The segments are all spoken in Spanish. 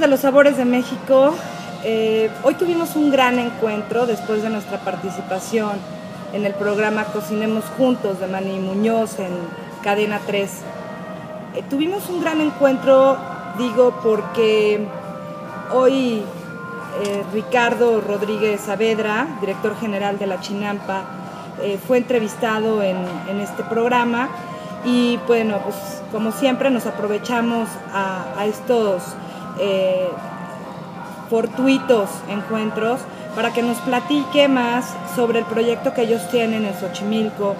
De los Sabores de México. Eh, hoy tuvimos un gran encuentro después de nuestra participación en el programa Cocinemos Juntos de Manny Muñoz en Cadena 3. Eh, tuvimos un gran encuentro, digo, porque hoy eh, Ricardo Rodríguez Saavedra, director general de la Chinampa, fue entrevistado en, en este programa y bueno, pues como siempre nos aprovechamos a, a estos eh, fortuitos encuentros para que nos platique más sobre el proyecto que ellos tienen en Xochimilco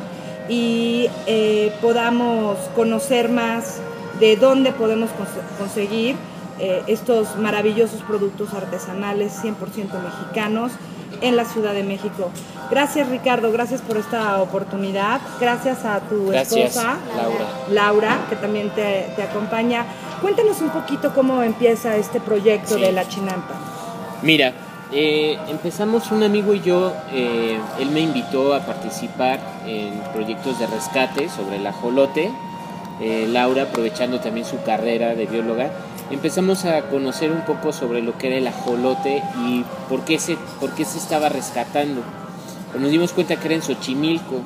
y eh, podamos conocer más de dónde podemos cons- conseguir eh, estos maravillosos productos artesanales 100% mexicanos en la Ciudad de México. Gracias Ricardo, gracias por esta oportunidad, gracias a tu Gracias, esposa Laura. Laura, que también te, te acompaña. Cuéntanos un poquito cómo empieza este proyecto Sí. de la Chinampa. Mira, eh, empezamos un amigo y yo, eh, él me invitó a participar en proyectos de rescate sobre el ajolote. Eh, Laura, aprovechando también su carrera de bióloga, empezamos a conocer un poco sobre lo que era el ajolote y por qué se, por qué se estaba rescatando. Pero nos dimos cuenta que era en Xochimilco.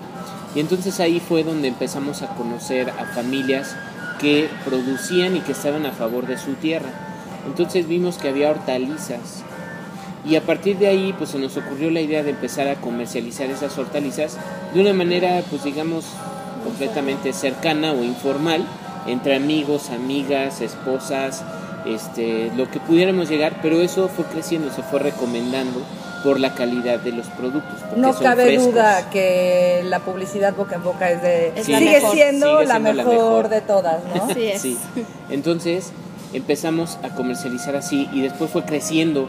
Y entonces ahí fue donde empezamos a conocer a familias que producían y que estaban a favor de su tierra. Entonces vimos que había hortalizas, y a partir de ahí pues se nos ocurrió la idea de empezar a comercializar esas hortalizas de una manera pues digamos completamente cercana o informal entre amigos, amigas, esposas, este, lo que pudiéramos llegar, pero eso fue creciendo, se fue recomendando por la calidad de los productos. No son cabe frescos. duda que la publicidad boca en boca es de Es la sigue, mejor. siendo Sigue la siendo la mejor mejor. de todas, ¿no? Así es. Sí. Entonces empezamos a comercializar así y después fue creciendo.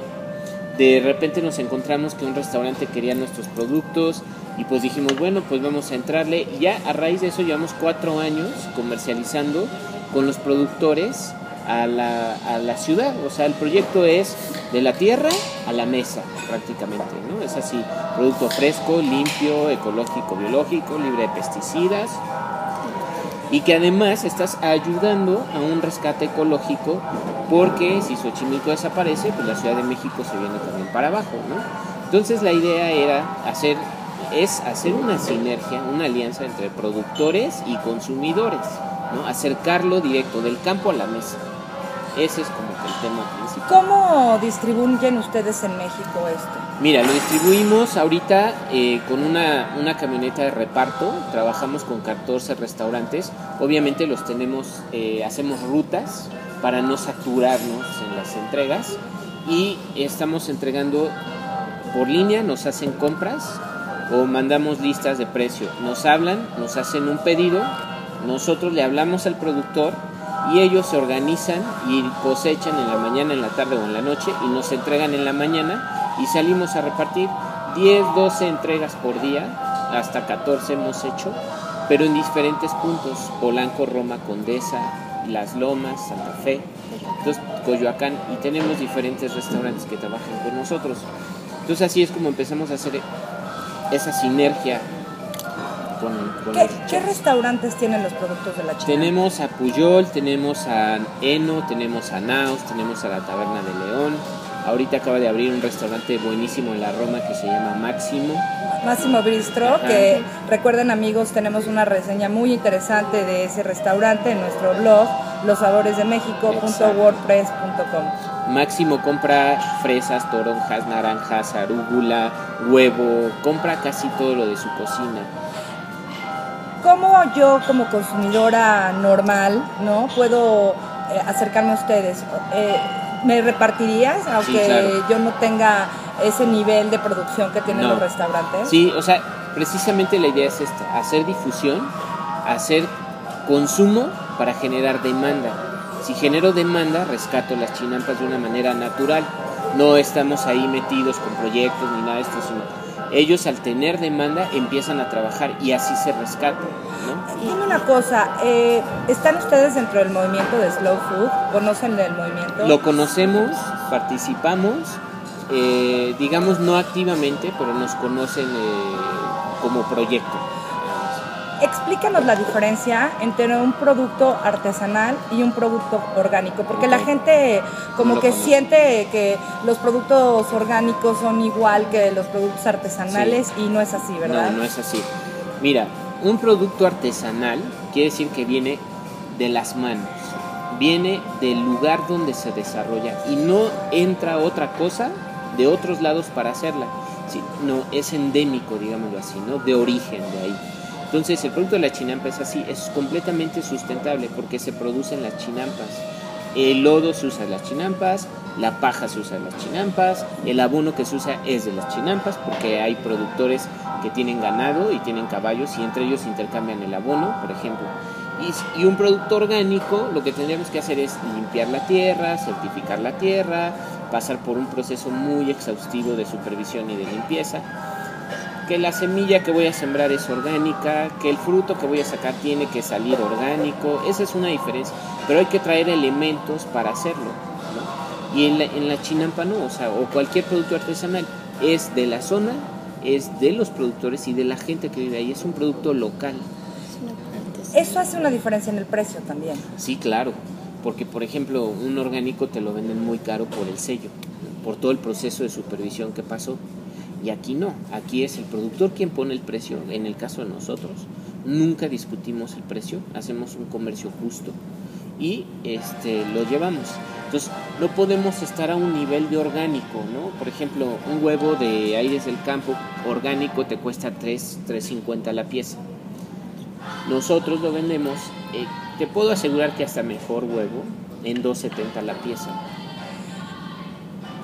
De repente nos encontramos que un restaurante quería nuestros productos y pues dijimos, bueno, pues vamos a entrarle. Y ya a raíz de eso llevamos cuatro años comercializando con los productores a la, a la ciudad. O sea, el proyecto es de la tierra a la mesa prácticamente, ¿no? Es así, producto fresco, limpio, ecológico, biológico, libre de pesticidas y que además estás ayudando a un rescate ecológico porque si Xochimilco desaparece, pues la Ciudad de México se viene también para abajo, ¿no? Entonces la idea era hacer es hacer una sinergia, una alianza entre productores y consumidores, ¿no? Acercarlo directo del campo a la mesa. Ese es como que el tema principal. ¿Cómo distribuyen ustedes en México esto? Mira, lo distribuimos ahorita eh, con una, una camioneta de reparto. Trabajamos con 14 restaurantes. Obviamente los tenemos, eh, hacemos rutas para no saturarnos en las entregas. Y estamos entregando por línea, nos hacen compras o mandamos listas de precio. Nos hablan, nos hacen un pedido, nosotros le hablamos al productor y ellos se organizan y cosechan en la mañana, en la tarde o en la noche y nos entregan en la mañana y salimos a repartir 10, 12 entregas por día, hasta 14 hemos hecho, pero en diferentes puntos, Polanco, Roma, Condesa, Las Lomas, Santa Fe, entonces, Coyoacán y tenemos diferentes restaurantes que trabajan con nosotros. Entonces así es como empezamos a hacer esa sinergia con, con ¿Qué, qué restaurantes tienen los productos de la China? Tenemos a Puyol, tenemos a Eno, tenemos a Naos, tenemos a la Taberna de León. Ahorita acaba de abrir un restaurante buenísimo en la Roma que se llama Máximo. Máximo Bistro, Ajá. que recuerden amigos, tenemos una reseña muy interesante de ese restaurante en nuestro blog, losaboresdemexico.wordpress.com. Máximo compra fresas, toronjas, naranjas, arúgula, huevo, compra casi todo lo de su cocina. ¿Cómo yo como consumidora normal, no, puedo eh, acercarme a ustedes? Eh, ¿Me repartirías, aunque claro. yo no tenga ese nivel de producción que tienen No. los restaurantes? Sí, o sea, precisamente la idea es esta, hacer difusión, hacer consumo para generar demanda. Si genero demanda, rescato las chinampas de una manera natural. No estamos ahí metidos con proyectos ni nada de esto, sino ellos al tener demanda empiezan a trabajar y así se rescatan. ¿no? Dime una cosa, eh, ¿están ustedes dentro del movimiento de Slow Food? ¿Conocen del movimiento? Lo conocemos, participamos, eh, digamos no activamente, pero nos conocen eh, como proyecto. Explícanos la diferencia entre un producto artesanal y un producto orgánico, porque la gente como No que conoce. siente que los productos orgánicos son igual que los productos artesanales y no es así, ¿verdad? No, no es así. Mira, un producto artesanal quiere decir que viene de las manos, viene del lugar donde se desarrolla y no entra otra cosa de otros lados para hacerla. Sí, no, es endémico, digámoslo así, ¿no? De origen de ahí. Entonces el producto de la chinampa es así, es completamente sustentable porque se producen las chinampas. El lodo se usa en las chinampas, la paja se usa en las chinampas, el abono que se usa es de las chinampas porque hay productores que tienen ganado y tienen caballos y entre ellos intercambian el abono, por ejemplo. Y, un producto orgánico lo que tendríamos que hacer es limpiar la tierra, certificar la tierra, pasar por un proceso muy exhaustivo de supervisión y de limpieza que la semilla que voy a sembrar es orgánica, que el fruto que voy a sacar tiene que salir orgánico, esa es una diferencia, pero hay que traer elementos para hacerlo, ¿no? Y en la, en la chinampa no, o sea, o cualquier producto artesanal es de la zona, es de los productores y de la gente que vive ahí, es un producto local. Eso hace una diferencia en el precio también. Sí, claro, porque por ejemplo un orgánico te lo venden muy caro por el sello, por todo el proceso de supervisión que pasó. Y aquí no, aquí es el productor quien pone el precio, en el caso de nosotros. Nunca discutimos el precio, hacemos un comercio justo y este, lo llevamos. Entonces, no podemos estar a un nivel de orgánico, ¿no? Por ejemplo, un huevo de aires del campo orgánico te cuesta 3, 3.50 la pieza. Nosotros lo vendemos, eh, te puedo asegurar que hasta mejor huevo en 2.70 la pieza.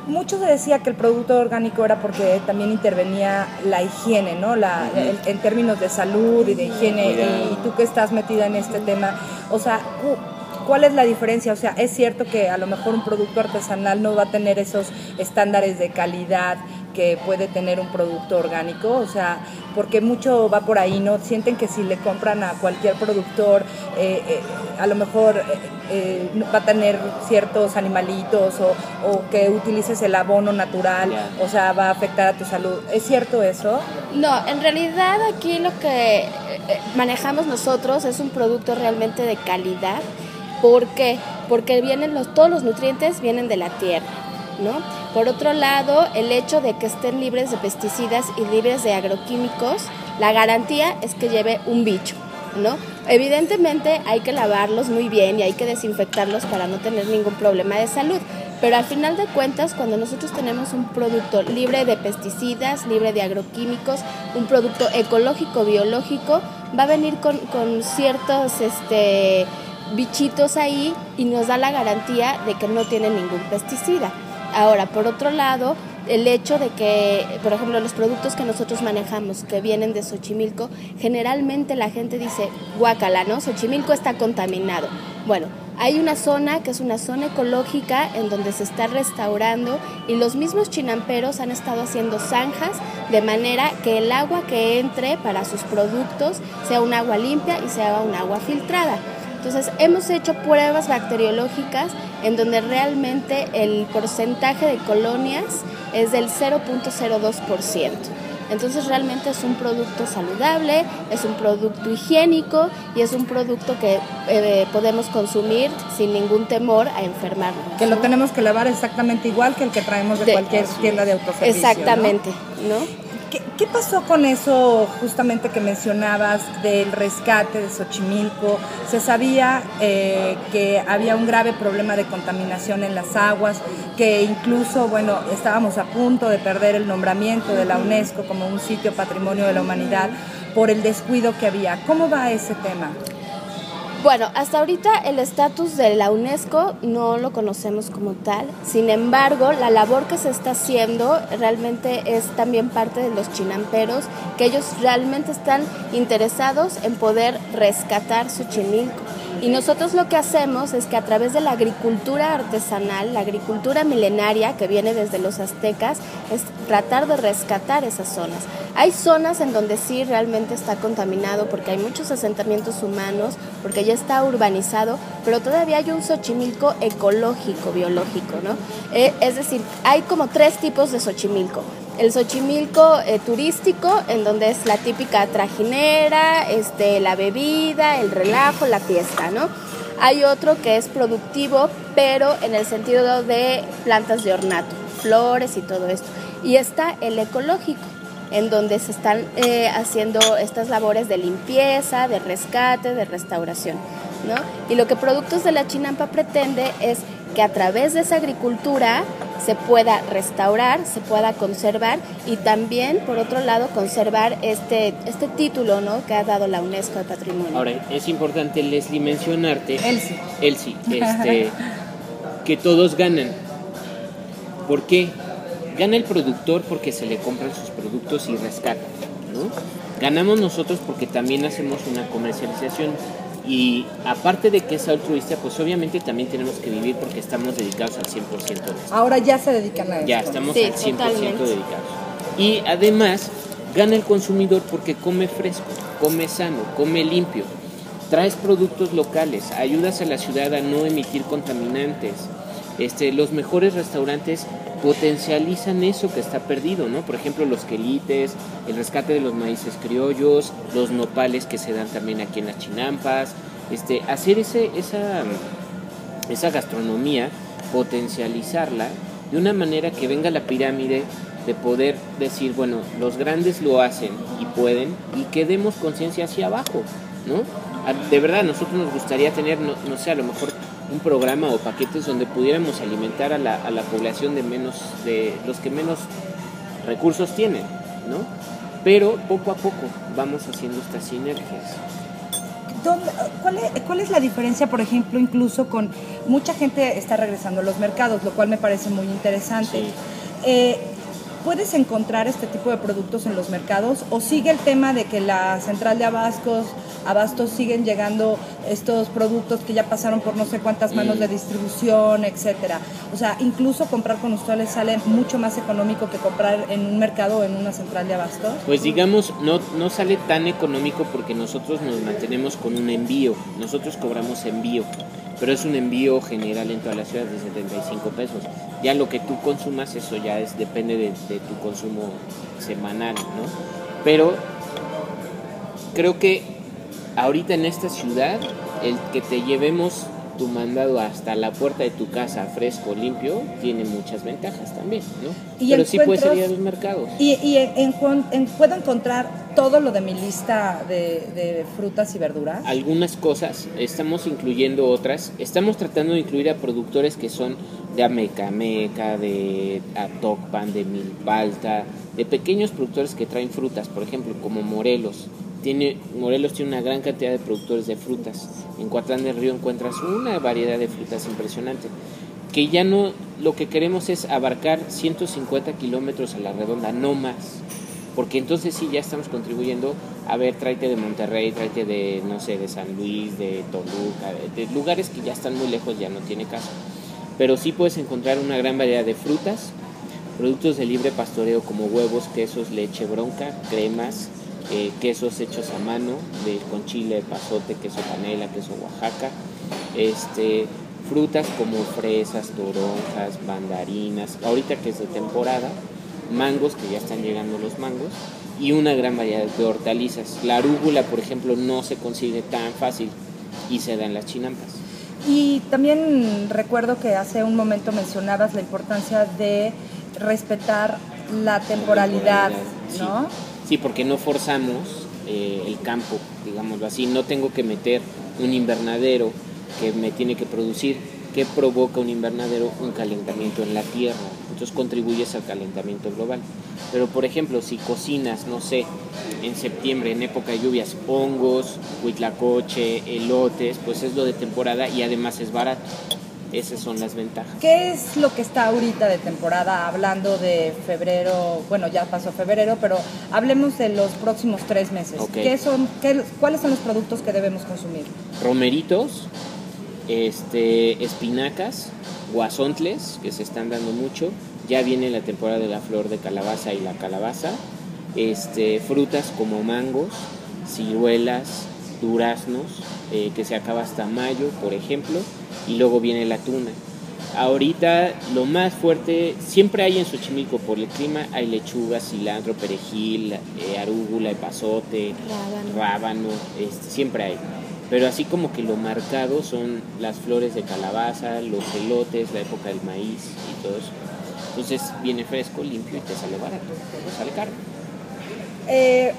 Mucho se decía que el producto orgánico era porque también intervenía la higiene, ¿no? La, el- en términos de salud y de higiene. Y tú que estás metida en este tema, o sea, cu- ¿cuál es la diferencia? O sea, es cierto que a lo mejor un producto artesanal no va a tener esos estándares de calidad que puede tener un producto orgánico, o sea, porque mucho va por ahí, ¿no? Sienten que si le compran a cualquier productor, eh, eh, a lo mejor eh, eh, va a tener ciertos animalitos o, o que utilices el abono natural, o sea, va a afectar a tu salud. ¿Es cierto eso? No, en realidad aquí lo que manejamos nosotros es un producto realmente de calidad. ¿Por qué? Porque vienen los, todos los nutrientes vienen de la tierra, ¿no? Por otro lado, el hecho de que estén libres de pesticidas y libres de agroquímicos, la garantía es que lleve un bicho, ¿no? Evidentemente hay que lavarlos muy bien y hay que desinfectarlos para no tener ningún problema de salud. Pero al final de cuentas, cuando nosotros tenemos un producto libre de pesticidas, libre de agroquímicos, un producto ecológico, biológico, va a venir con, con ciertos este, bichitos ahí y nos da la garantía de que no tiene ningún pesticida. Ahora, por otro lado, el hecho de que, por ejemplo, los productos que nosotros manejamos que vienen de Xochimilco, generalmente la gente dice, guacala, ¿no? Xochimilco está contaminado. Bueno, hay una zona que es una zona ecológica en donde se está restaurando y los mismos chinamperos han estado haciendo zanjas de manera que el agua que entre para sus productos sea un agua limpia y sea un agua filtrada. Entonces hemos hecho pruebas bacteriológicas en donde realmente el porcentaje de colonias es del 0.02%. Entonces realmente es un producto saludable, es un producto higiénico y es un producto que eh, podemos consumir sin ningún temor a enfermarnos. Que lo tenemos que lavar exactamente igual que el que traemos de, De- cualquier tienda de autoservicio. ¿no? Exactamente, ¿no? ¿Qué, qué pasó con eso justamente que mencionabas del rescate de Xochimilco? Se sabía eh, que había un grave problema de contaminación en las aguas, que incluso, bueno, estábamos a punto de perder el nombramiento de la UNESCO como un sitio patrimonio de la humanidad por el descuido que había. ¿Cómo va ese tema? Bueno, hasta ahorita el estatus de la UNESCO no lo conocemos como tal. Sin embargo, la labor que se está haciendo realmente es también parte de los chinamperos, que ellos realmente están interesados en poder rescatar su chinilco. Y nosotros lo que hacemos es que a través de la agricultura artesanal, la agricultura milenaria que viene desde los aztecas, es tratar de rescatar esas zonas. Hay zonas en donde sí realmente está contaminado porque hay muchos asentamientos humanos, porque ya está urbanizado, pero todavía hay un Xochimilco ecológico, biológico, ¿no? Eh, es decir, hay como tres tipos de Xochimilco el Xochimilco eh, turístico, en donde es la típica trajinera, este, la bebida, el relajo, la fiesta, ¿no? Hay otro que es productivo, pero en el sentido de plantas de ornato, flores y todo esto. Y está el ecológico, en donde se están eh, haciendo estas labores de limpieza, de rescate, de restauración. ¿no? Y lo que Productos de la Chinampa pretende es que a través de esa agricultura se pueda restaurar, se pueda conservar y también, por otro lado, conservar este, este título ¿no? que ha dado la UNESCO de Patrimonio. Ahora, es importante, Leslie, mencionarte... Elsie. Elsie, este, que todos ganan. ¿Por qué? Gana el productor porque se le compran sus productos y rescata, ¿no? Ganamos nosotros porque también hacemos una comercialización y aparte de que es altruista, pues obviamente también tenemos que vivir porque estamos dedicados al 100% de esto. Ahora ya se dedican a eso. Ya estamos Sí, al 100% totalmente. dedicados. Y además gana el consumidor porque come fresco, come sano, come limpio. Traes productos locales, ayudas a la ciudad a no emitir contaminantes. Este, los mejores restaurantes potencializan eso que está perdido, ¿no? Por ejemplo, los quelites, el rescate de los maíces criollos, los nopales que se dan también aquí en las chinampas, este, hacer ese, esa, esa gastronomía, potencializarla de una manera que venga la pirámide de poder decir, bueno, los grandes lo hacen y pueden y que demos conciencia hacia abajo, ¿no? De verdad, nosotros nos gustaría tener, no sé, a lo mejor un programa o paquetes donde pudiéramos alimentar a la, a la población de menos, de los que menos recursos tienen, ¿no? Pero poco a poco vamos haciendo estas sinergias. ¿Dónde- cuál, es, cuál es la diferencia, por ejemplo, incluso con mucha gente está regresando a los mercados, lo cual me parece muy interesante? Sí. Eh, ¿Puedes encontrar este tipo de productos en los mercados o sigue el tema de que la central de abastos, abastos siguen llegando estos productos que ya pasaron por no sé cuántas manos de distribución, etcétera? O sea, incluso comprar con ustedes sale mucho más económico que comprar en un mercado o en una central de abastos. Pues digamos, no, no sale tan económico porque nosotros nos mantenemos con un envío. Nosotros cobramos envío, pero es un envío general en toda la ciudad de 75 pesos. Ya lo que tú consumas, eso ya es depende de, de tu consumo semanal, ¿no? Pero creo que ahorita en esta ciudad, el que te llevemos tu mandado hasta la puerta de tu casa fresco, limpio, tiene muchas ventajas también, ¿no? Y Pero sí puedes encuentros- ir a los mercados. Y, y en- en- puedo encontrar todo lo de mi lista de, de frutas y verduras. algunas cosas, estamos incluyendo otras, estamos tratando de incluir a productores que son de Amecameca, de Atocpan, de Milpalta, de pequeños productores que traen frutas, por ejemplo, como Morelos. Morelos tiene una gran cantidad de productores de frutas. En Coatlán del Río encuentras una variedad de frutas impresionante. Que ya no, lo que queremos es abarcar 150 kilómetros a la redonda, no más porque entonces sí ya estamos contribuyendo a ver, tráete de Monterrey, tráete de, no sé, de San Luis, de Toluca, de, de lugares que ya están muy lejos, ya no tiene caso. Pero sí puedes encontrar una gran variedad de frutas, productos de libre pastoreo como huevos, quesos, leche bronca, cremas, eh, quesos hechos a mano, de, con chile, pasote, queso panela, queso Oaxaca, este, frutas como fresas, toronjas, mandarinas, ahorita que es de temporada, mangos, que ya están llegando los mangos, y una gran variedad de hortalizas. La arúgula, por ejemplo, no se consigue tan fácil y se da en las chinampas. Y también recuerdo que hace un momento mencionabas la importancia de respetar la temporalidad. ¿no? Sí, porque no forzamos eh, el campo, digámoslo así. No tengo que meter un invernadero que me tiene que producir. ¿Qué provoca un invernadero? Un calentamiento en la tierra. Entonces contribuyes al calentamiento global. Pero por ejemplo, si cocinas, no sé, en septiembre, en época de lluvias, hongos, huitlacoche, elotes, pues es lo de temporada y además es barato. Esas son las ventajas. ¿Qué es lo que está ahorita de temporada? Hablando de febrero, bueno, ya pasó febrero, pero hablemos de los próximos tres meses. ¿Qué son, qué- ¿Cuáles son los productos que debemos consumir? Romeritos, este, espinacas, guasontles, que se están dando mucho. Ya viene la temporada de la flor de calabaza y la calabaza. Este, frutas como mangos, ciruelas, duraznos, eh, que se acaba hasta mayo, por ejemplo. Y luego viene la tuna. Ahorita lo más fuerte, siempre hay en Xochimilco por el clima, hay lechuga, cilantro, perejil, eh, arúgula, epazote, Rábano. rábano, este, siempre hay. Pero así como que lo marcado son las flores de calabaza, los elotes, la época del maíz y todo eso. Entonces viene fresco, limpio y te sale barato, no sale caro. Eh,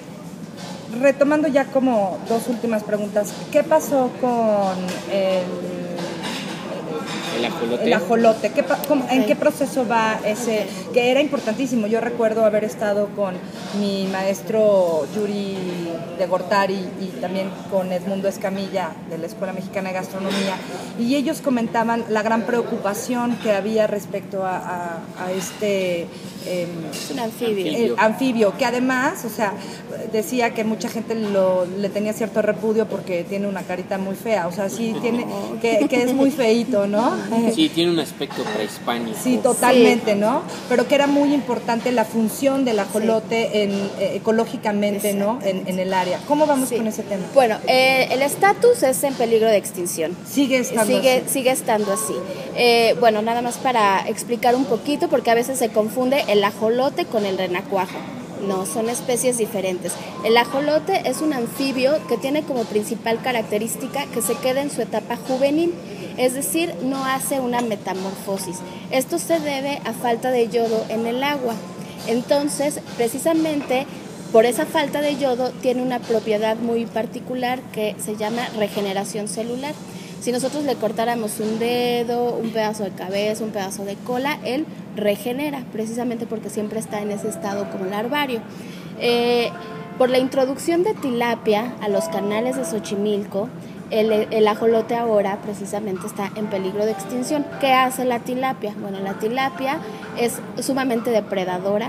retomando ya como dos últimas preguntas, ¿qué pasó con el, El ajolote. el ajolote? ¿Qué pa- cómo- ¿En qué proceso va ese? Que era importantísimo. Yo recuerdo haber estado con mi maestro Yuri de Gortari y también con Edmundo Escamilla de la Escuela Mexicana de Gastronomía. Y ellos comentaban la gran preocupación que había respecto a, a- a este... em, Es un anfibio. Anfibio. el anfibio, que además, o sea, decía que mucha gente lo, le tenía cierto repudio porque tiene una carita muy fea, o sea, sí tiene, que, que es muy feíto, ¿no? Sí, tiene un aspecto prehispánico. Sí, totalmente, ¿no? Pero que era muy importante la función del ajolote en, eh, ecológicamente, ¿no? En, en el área. ¿Cómo vamos Sí. con ese tema? Bueno, eh, el estatus es en peligro de extinción. Sigue estando sigue, así. sigue estando así. Eh, bueno, nada más para explicar un poquito, porque a veces se confunde el ajolote con el renacuajo. No, son especies diferentes. El ajolote es un anfibio que tiene como principal característica que se queda en su etapa juvenil, es decir, no hace una metamorfosis. Esto se debe a falta de yodo en el agua. Entonces, precisamente por esa falta de yodo tiene una propiedad muy particular que se llama regeneración celular. Si nosotros le cortáramos un dedo, un pedazo de cabeza, un pedazo de cola, él regenera, precisamente porque siempre está en ese estado como larvario. Eh, por la introducción de tilapia a los canales de Xochimilco, el, el ajolote ahora precisamente está en peligro de extinción. ¿Qué hace la tilapia? Bueno, la tilapia es sumamente depredadora,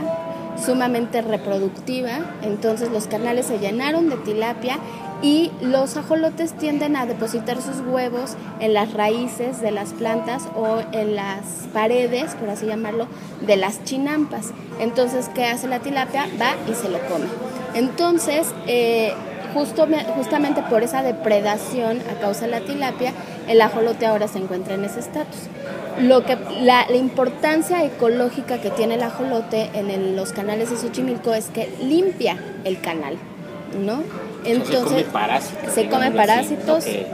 sumamente reproductiva, entonces los canales se llenaron de tilapia y los ajolotes tienden a depositar sus huevos en las raíces de las plantas o en las paredes, por así llamarlo, de las chinampas. Entonces, ¿qué hace la tilapia? Va y se lo come. Entonces, eh, justo, justamente por esa depredación a causa de la tilapia, el ajolote ahora se encuentra en ese estatus. Lo que, la, la importancia ecológica que tiene el ajolote en el- los canales de Xochimilco es que limpia el canal, ¿no? O sea, se come parásitos. se come así, parásitos. no se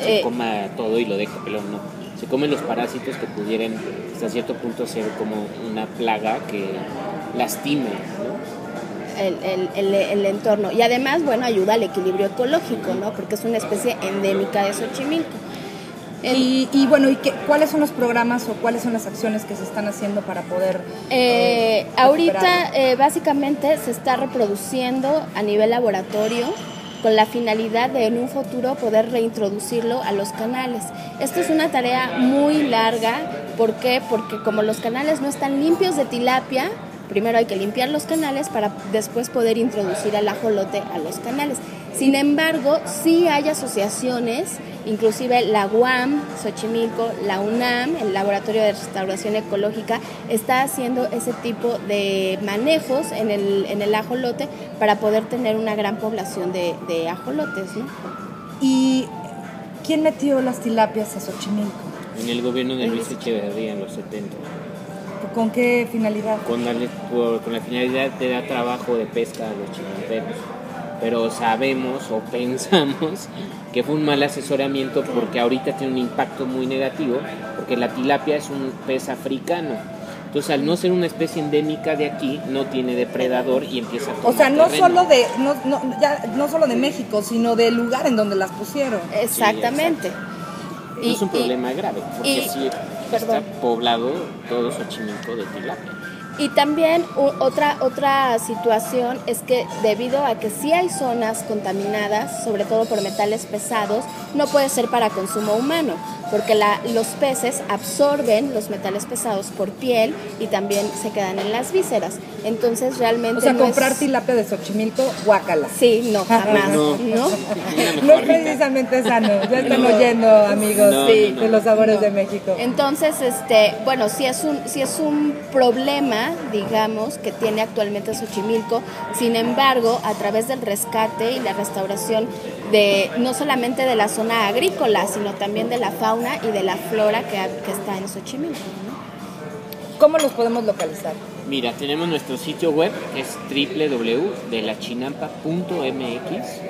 eh, coma todo y lo deja pelón, no. Se comen los parásitos que pudieran hasta cierto punto ser como una plaga que lastime. El, el- el- entorno. Y además, bueno, ayuda al equilibrio ecológico, ¿no? Porque es una especie endémica de Xochimilco. Y, y bueno, ¿y qué, cuáles son los programas o cuáles son las acciones que se están haciendo para poder... Eh, eh, ahorita eh, básicamente se está reproduciendo a nivel laboratorio con la finalidad de en un futuro poder reintroducirlo a los canales. Esto es una tarea muy larga, ¿por qué? Porque como los canales no están limpios de tilapia, primero hay que limpiar los canales para después poder introducir al ajolote a los canales. Sin embargo, sí hay asociaciones, inclusive la UAM, Xochimilco, la UNAM, el Laboratorio de Restauración Ecológica, está haciendo ese tipo de manejos en el, en el ajolote para poder tener una gran población de, de ajolotes, ¿no? ¿Y quién metió las tilapias a Xochimilco? En el gobierno de Luis Echeverría en los 70. ¿Con qué finalidad? con la, por- con la finalidad de dar trabajo de pesca a los chinamperos. Pero sabemos o pensamos que fue un mal asesoramiento porque ahorita tiene un impacto muy negativo, porque la tilapia es un pez africano. Entonces, al no ser una especie endémica de aquí, no tiene depredador y empieza a O tomar sea, no terreno. solo de no, no, ya, no solo de México, sino del lugar en donde las pusieron. Exactamente. Y, es un y- problema grave, porque y- sí perdón. está poblado todo Xochimilco de tilapia. Y también u- otra, otra situación es que debido a que sí hay zonas contaminadas, sobre todo por metales pesados, no puede ser para consumo humano. porque la, los peces absorben los metales pesados por piel y también se quedan en las vísceras. Entonces realmente... O sea, no comprar es... tilapia de Xochimilco, guácala. Sí, no, jamás. No. ¿no? No es precisamente sano. Ya están No. oyendo, amigos, No, sí, no, no. de los sabores de México. Entonces, este, bueno, sí es un, sí es un problema, digamos, que tiene actualmente Xochimilco. Sin embargo, a través del rescate y la restauración de no solamente de la zona agrícola, sino también de la fauna y de la flora que, está en Xochimilco. ¿no? ¿Cómo los podemos localizar? Mira, tenemos nuestro sitio web es www.delachinampa.mx.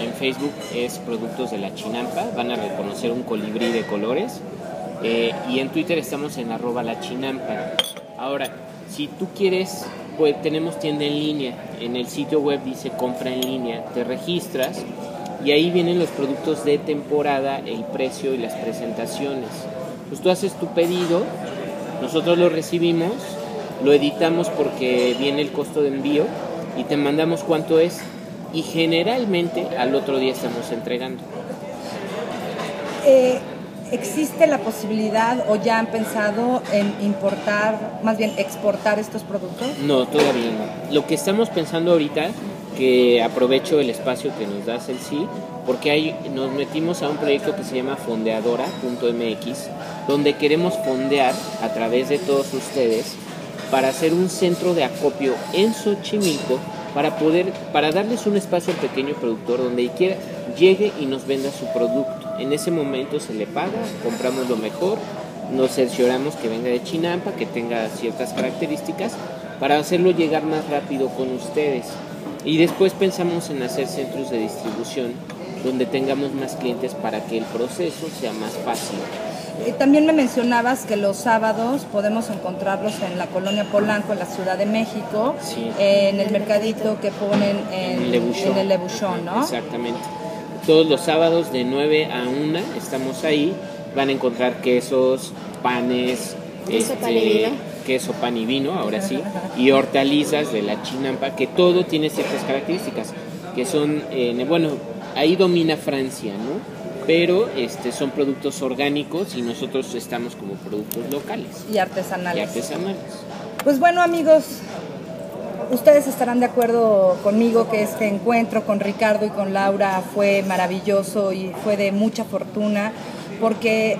En Facebook es Productos de la Chinampa. Van a reconocer un colibrí de colores. Eh, y en Twitter estamos en arroba la. Ahora, si tú quieres, pues tenemos tienda en línea. En el sitio web dice compra en línea. Te registras y ahí vienen los productos de temporada, el precio y las presentaciones. Pues tú haces tu pedido, nosotros lo recibimos, lo editamos porque viene el costo de envío y te mandamos cuánto es y generalmente al otro día estamos entregando. Eh, ¿Existe la posibilidad o ya han pensado en importar, más bien exportar estos productos? No, todavía no. Lo que estamos pensando ahorita, que aprovecho el espacio que nos das el sí, porque hay, nos metimos a un proyecto que se llama fondeadora.mx, donde queremos fondear a través de todos ustedes para hacer un centro de acopio en Xochimilco para poder, para darles un espacio al pequeño productor donde quiera llegue y nos venda su producto. En ese momento se le paga, compramos lo mejor, nos cercioramos que venga de Chinampa, que tenga ciertas características, para hacerlo llegar más rápido con ustedes. Y después pensamos en hacer centros de distribución donde tengamos más clientes para que el proceso sea más fácil. También me mencionabas que los sábados podemos encontrarlos en la colonia Polanco, en la Ciudad de México, Sí. en el mercadito que ponen en, En el Lebuchón. ¿no? Exactamente. Todos los sábados de 9 a 1 estamos ahí. Van a encontrar quesos, panes, Queso, pan y vino. queso, pan y vino, ahora sí, y hortalizas de la chinampa, que todo tiene ciertas características, que son, eh, bueno, ahí domina Francia, ¿no? Pero este, son productos orgánicos y nosotros estamos como productos locales Y y artesanales. artesanales. Pues bueno, amigos, ustedes estarán de acuerdo conmigo que este encuentro con Ricardo y con Laura fue maravilloso y fue de mucha fortuna, porque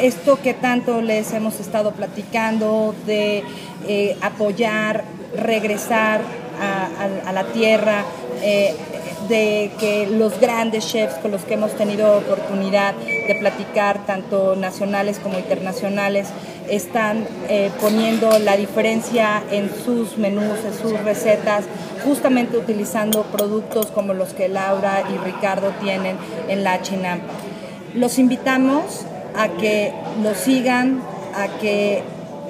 esto que tanto les hemos estado platicando de eh, apoyar, regresar a, a- a la tierra, eh, de que los grandes chefs con los que hemos tenido oportunidad de platicar, tanto nacionales como internacionales, están eh, poniendo la diferencia en sus menús, en sus recetas, justamente utilizando productos como los que Laura y Ricardo tienen en la Chinampa. Los invitamos a que los sigan, a que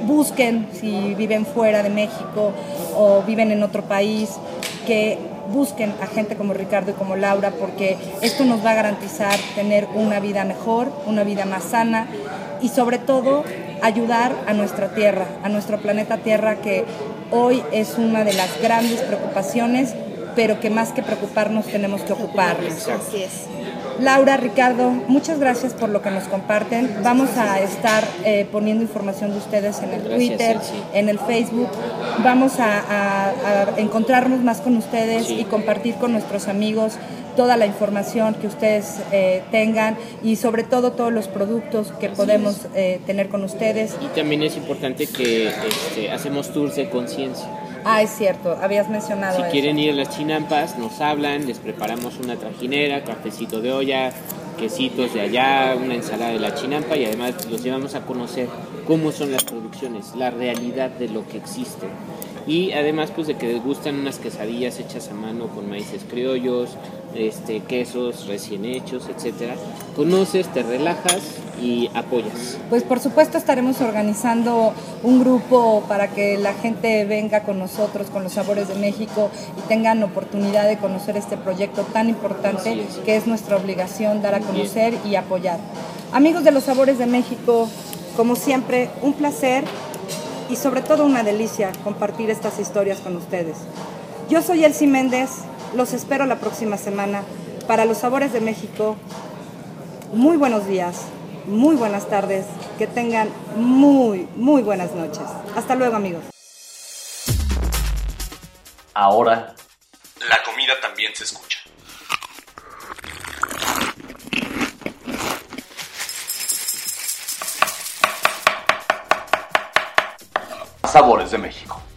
busquen si viven fuera de México o viven en otro país, que busquen a gente como Ricardo y como Laura, porque esto nos va a garantizar tener una vida mejor, una vida más sana y sobre todo ayudar a nuestra tierra, a nuestro planeta Tierra, que hoy es una de las grandes preocupaciones, pero que más que preocuparnos tenemos que ocuparnos. Así es. Laura, Ricardo, muchas gracias por lo que nos comparten. Vamos a estar eh, poniendo información de ustedes en el Gracias, Twitter, en el Facebook. Vamos a, a- a encontrarnos más con ustedes Sí. y compartir con nuestros amigos toda la información que ustedes eh, tengan y sobre todo todos los productos que podemos eh, tener con ustedes. Y también es importante que este, hacemos tours de conciencia. Ah, es cierto, habías mencionado Si eso. quieren ir a las chinampas, nos hablan, les preparamos una trajinera, cafecito de olla, quesitos de allá, una ensalada de la chinampa y además los llevamos a conocer cómo son las producciones, la realidad de lo que existe. Y además pues de que les gustan unas quesadillas hechas a mano con maíces criollos, este, quesos recién hechos, etcétera. Conoces, te relajas y apoyas. Pues por supuesto estaremos organizando un grupo para que la gente venga con nosotros, con los sabores de México y tengan oportunidad de conocer este proyecto tan importante que es nuestra obligación dar a conocer y apoyar. Amigos de los sabores de México, como siempre, un placer y sobre todo una delicia compartir estas historias con ustedes. Yo soy Elsie Méndez, los espero la próxima semana para los sabores de México. Muy buenos días, muy buenas tardes, que tengan muy, muy buenas noches. Hasta luego amigos. Ahora, la comida también se escucha. Sabores de México.